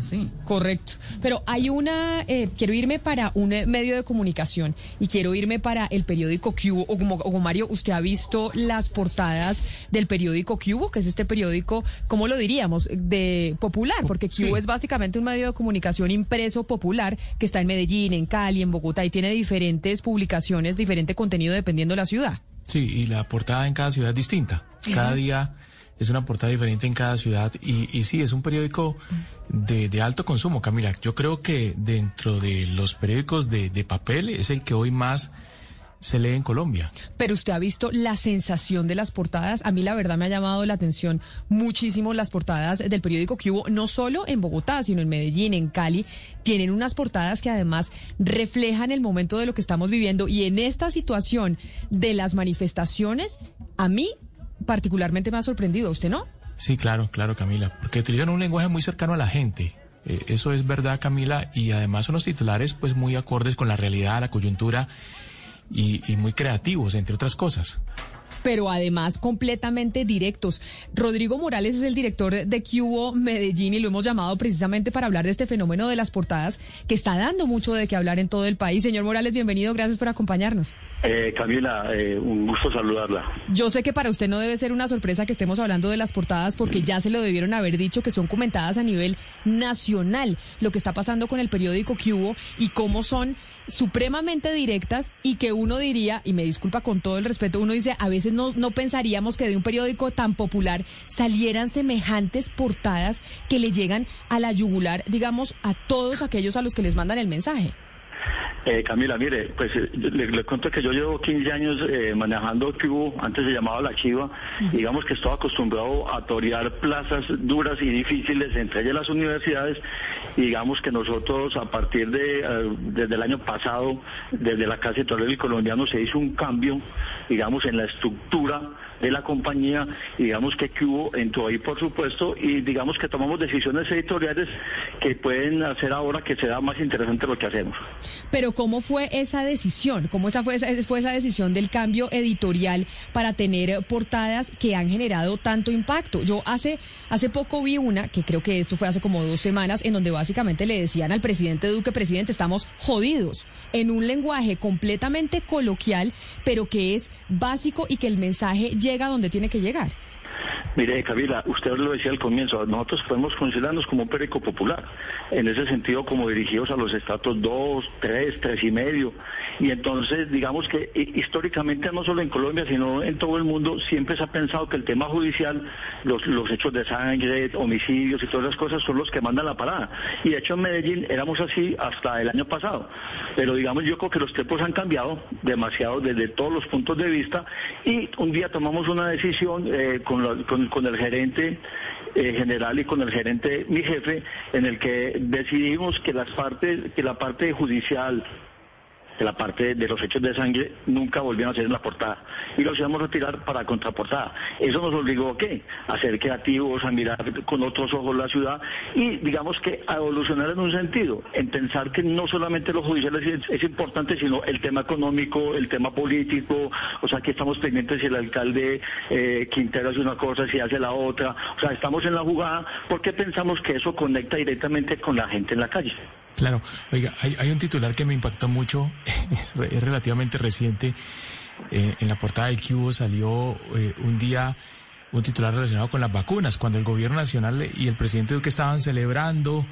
Sí. Correcto. Pero hay una, eh, quiero irme para un eh, medio de comunicación y quiero irme para el periódico Cubo. O como, o como Mario, usted ha visto las portadas del periódico Cubo, que es este periódico, ¿cómo lo diríamos? De popular, porque Cubo Sí. es básicamente un medio de comunicación impreso popular que está en Medellín, en Cali, en Bogotá y tiene diferentes publicaciones, diferente contenido dependiendo de la ciudad. Sí, y la portada en cada ciudad es distinta. Cada día es una portada diferente en cada ciudad y, y sí, es un periódico de, de alto consumo, Camila. Yo creo que dentro de los periódicos de, de papel es el que hoy más se lee en Colombia. Pero usted ha visto la sensación de las portadas. A mí la verdad me ha llamado la atención muchísimo las portadas del periódico que hubo, no solo en Bogotá, sino en Medellín, en Cali. Tienen unas portadas que además reflejan el momento de lo que estamos viviendo. Y en esta situación de las manifestaciones, a mí particularmente me ha sorprendido. ¿A ¿Usted no? Sí, claro, claro, Camila, porque utilizan un lenguaje muy cercano a la gente. Eh, eso es verdad, Camila, y además son los titulares pues muy acordes con la realidad, la coyuntura y muy creativos, entre otras cosas. Pero además completamente directos. Rodrigo Morales es el director de Cubo Medellín y lo hemos llamado precisamente para hablar de este fenómeno de las portadas que está dando mucho de qué hablar en todo el país. Señor Morales, bienvenido, gracias por acompañarnos. Eh, Camila, eh, un gusto saludarla. Yo sé que para usted no debe ser una sorpresa que estemos hablando de las portadas porque ya se lo debieron haber dicho que son comentadas a nivel nacional lo que está pasando con el periódico Cubo y cómo son supremamente directas y que uno diría, y me disculpa con todo el respeto, uno dice, a veces no, no pensaríamos que de un periódico tan popular salieran semejantes portadas que le llegan a la yugular, digamos, a todos aquellos a los que les mandan el mensaje. Eh, Camila, mire, pues eh, yo le, le cuento que yo llevo 15 años eh, manejando Cubo, antes se llamaba La Chiva, digamos que estaba acostumbrado a torear plazas duras y difíciles, entre ellas las universidades, y digamos que nosotros a partir de, eh, desde el año pasado, desde la Casa Editorial del Colombiano se hizo un cambio, digamos, en la estructura de la compañía, y digamos que Cubo entró ahí por supuesto, y digamos que tomamos decisiones editoriales que pueden hacer ahora que sea más interesante lo que hacemos. Pero ¿cómo fue esa decisión? ¿Cómo esa fue, esa fue esa decisión del cambio editorial para tener portadas que han generado tanto impacto? Yo hace, hace poco vi una, que creo que esto fue hace como dos semanas, en donde básicamente le decían al presidente Duque, presidente, estamos jodidos, en un lenguaje completamente coloquial, pero que es básico y que el mensaje llega donde tiene que llegar. Mire, Camila, usted lo decía al comienzo, nosotros podemos considerarnos como un periódico popular, en ese sentido como dirigidos a los estratos 2, 3, 3 y medio, y entonces digamos que eh, históricamente no solo en Colombia, sino en todo el mundo, siempre se ha pensado que el tema judicial, los, los hechos de sangre, homicidios y todas esas cosas son los que mandan la parada, y de hecho en Medellín éramos así hasta el año pasado, pero digamos yo creo que los tiempos han cambiado demasiado desde todos los puntos de vista, y un día tomamos una decisión eh, con, la- con- con el gerente eh, general y con el gerente, mi jefe, en el que decidimos que las partes, que la parte judicial, que la parte de los hechos de sangre nunca volvieron a ser en la portada y los íbamos a retirar para contraportada. Eso nos obligó a qué? A ser creativos, a mirar con otros ojos la ciudad y digamos que a evolucionar en un sentido, en pensar que no solamente lo judicial es, es importante, sino el tema económico, el tema político, o sea que estamos pendientes si el alcalde eh, Quintero hace una cosa, si hace la otra, o sea, estamos en la jugada porque pensamos que eso conecta directamente con la gente en la calle. Claro, oiga, hay, hay un titular que me impactó mucho, es, re- es relativamente reciente. Eh, en la portada del Cubo salió eh, un día un titular relacionado con las vacunas, cuando el gobierno nacional y el presidente Duque estaban celebrando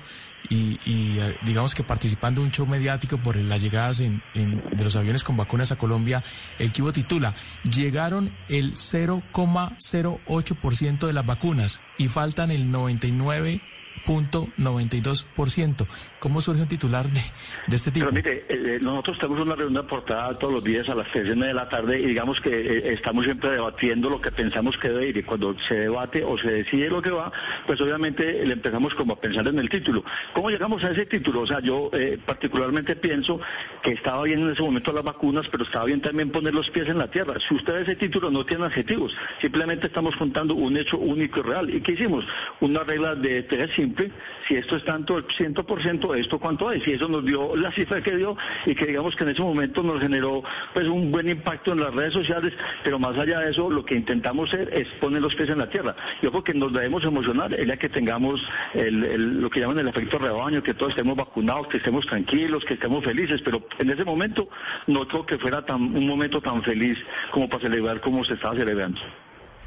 y, y, eh, digamos que participando un show mediático por las llegadas en- en- de los aviones con vacunas a Colombia, el Cubo titula, llegaron el 0,08% de las vacunas y faltan el 99 0.92%. ¿Cómo surge un titular de, de este tipo? Pero mire, eh, nosotros tenemos una reunión de portada todos los días a las 3 de la tarde y digamos que eh, estamos siempre debatiendo lo que pensamos que debe ir y cuando se debate o se decide lo que va, pues obviamente le empezamos como a pensar en el título. ¿Cómo llegamos a ese título? O sea, yo eh, particularmente pienso que estaba bien en ese momento las vacunas, pero estaba bien también poner los pies en la tierra. Si ustedes ese título no tienen adjetivos, simplemente estamos contando un hecho único y real. ¿Y qué hicimos? Una regla de tres simple, si esto es tanto el 100%, ¿esto cuánto es? Y eso nos dio la cifra que dio y que digamos que en ese momento nos generó pues un buen impacto en las redes sociales, pero más allá de eso, lo que intentamos hacer es poner los pies en la tierra. Yo creo que nos debemos emocionar el día que tengamos lo que llaman el efecto rebaño, que todos estemos vacunados, que estemos tranquilos, que estemos felices, pero en ese momento no creo que fuera tan, un momento tan feliz como para celebrar como se estaba celebrando.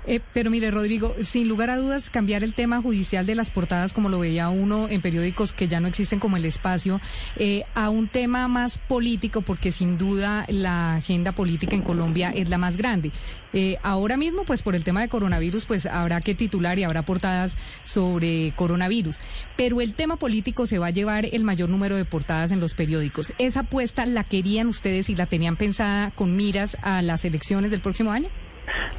Eh, pero mire, Rodrigo, sin lugar a dudas, cambiar el tema judicial de las portadas, como lo veía uno en periódicos que ya no existen como el espacio, eh, a un tema más político, porque sin duda la agenda política en Colombia es la más grande. Eh, ahora mismo, pues por el tema de coronavirus, pues habrá que titular y habrá portadas sobre coronavirus. Pero el tema político se va a llevar el mayor número de portadas en los periódicos. ¿Esa apuesta la querían ustedes y la tenían pensada con miras a las elecciones del próximo año?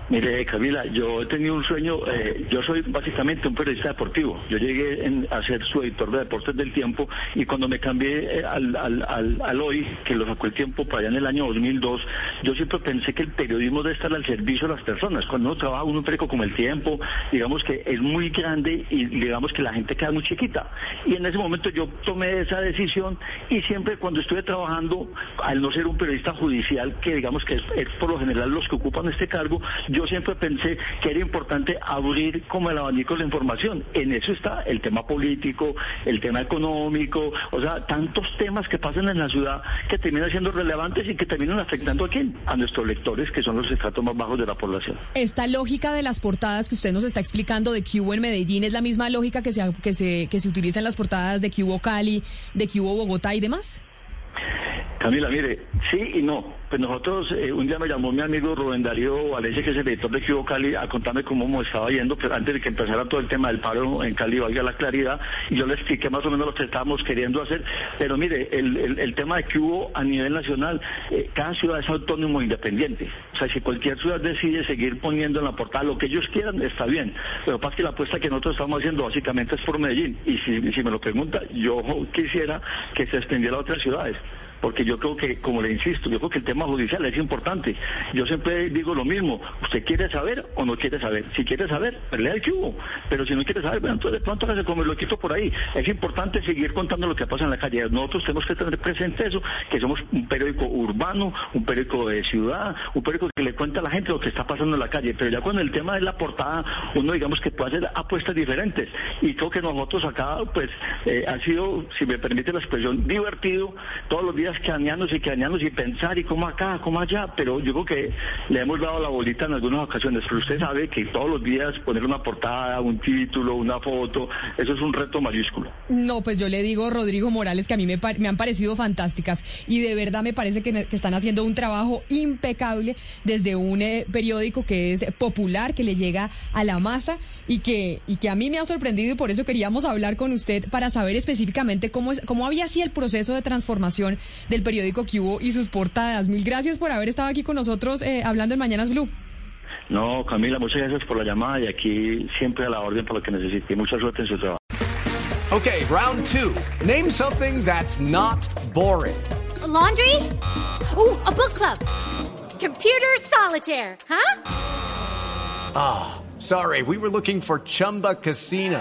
Mire, Camila, yo he tenido un sueño, eh, yo soy básicamente un periodista deportivo. Yo llegué a ser su editor de deportes del tiempo y cuando me cambié eh, al, al, hoy, que lo sacó el tiempo para allá en el año 2002, yo siempre pensé que el periodismo debe estar al servicio de las personas. Cuando uno trabaja en un periódico como el tiempo, digamos que es muy grande y digamos que la gente queda muy chiquita. Y en ese momento yo tomé esa decisión y siempre cuando estuve trabajando, al no ser un periodista judicial, que digamos que es por lo general los que ocupan este cargo, yo siempre pensé que era importante abrir como el abanico la información. En eso está el tema político, el tema económico, o sea, tantos temas que pasan en la ciudad que terminan siendo relevantes y que terminan afectando a quién? A nuestros lectores, que son los estratos más bajos de la población. Esta lógica de las portadas que usted nos está explicando de Cubo en Medellín es la misma lógica que se, que se, que se utiliza en las portadas de Cubo Cali, de Cubo Bogotá y demás. Camila, mire, sí y no. Pues nosotros, eh, un día me llamó mi amigo Rubén Darío Valencia, que es el editor de Cubo Cali, a contarme cómo estaba yendo, pero antes de que empezara todo el tema del paro en Cali, valga la claridad, y yo le expliqué más o menos lo que estábamos queriendo hacer. Pero mire, el, tema de Cubo a nivel nacional, eh, cada ciudad es autónomo e independiente. O sea, si cualquier ciudad decide seguir poniendo en la portada lo que ellos quieran, está bien. Pero pasa que la apuesta que nosotros estamos haciendo básicamente es por Medellín. Y si me lo pregunta, yo quisiera que se extendiera a otras ciudades porque yo creo que, como le insisto, yo creo que el tema judicial es importante. Yo siempre digo lo mismo, ¿usted quiere saber o no quiere saber? Si quiere saber, pelea el que hubo, pero si no quiere saber, bueno, entonces de pronto se come lo quito por ahí. Es importante seguir contando lo que pasa en la calle. Nosotros tenemos que tener presente eso, que somos un periódico urbano, un periódico de ciudad, un periódico que le cuenta a la gente lo que está pasando en la calle, pero ya con el tema de la portada, uno digamos que puede hacer apuestas diferentes. Y creo que nosotros acá, pues, eh, ha sido, si me permite la expresión, divertido todos los días que y que y pensar y como acá, como allá, pero yo creo que le hemos dado la bolita en algunas ocasiones, pero usted sabe que todos los días poner una portada, un título, una foto, eso es un reto mayúsculo. No, pues yo le digo, Rodrigo Morales, que a mí me, me han parecido fantásticas y de verdad me parece que, están haciendo un trabajo impecable desde un eh, periódico que es popular, que le llega a la masa y que, y que a mí me ha sorprendido y por eso queríamos hablar con usted para saber específicamente cómo, es, cómo había sido el proceso de transformación del periódico Cubo y sus portadas. Mil gracias por haber estado aquí con nosotros eh, hablando en Mañanas Blue. No, Camila, muchas gracias por la llamada y aquí siempre a la orden para lo que necesite. Mucha suerte en su trabajo. Okay, round two. Name something that's not boring. laundry? Ooh, a book club. Computer solitaire, huh? Ah, sorry, we were looking for Chumba Casino.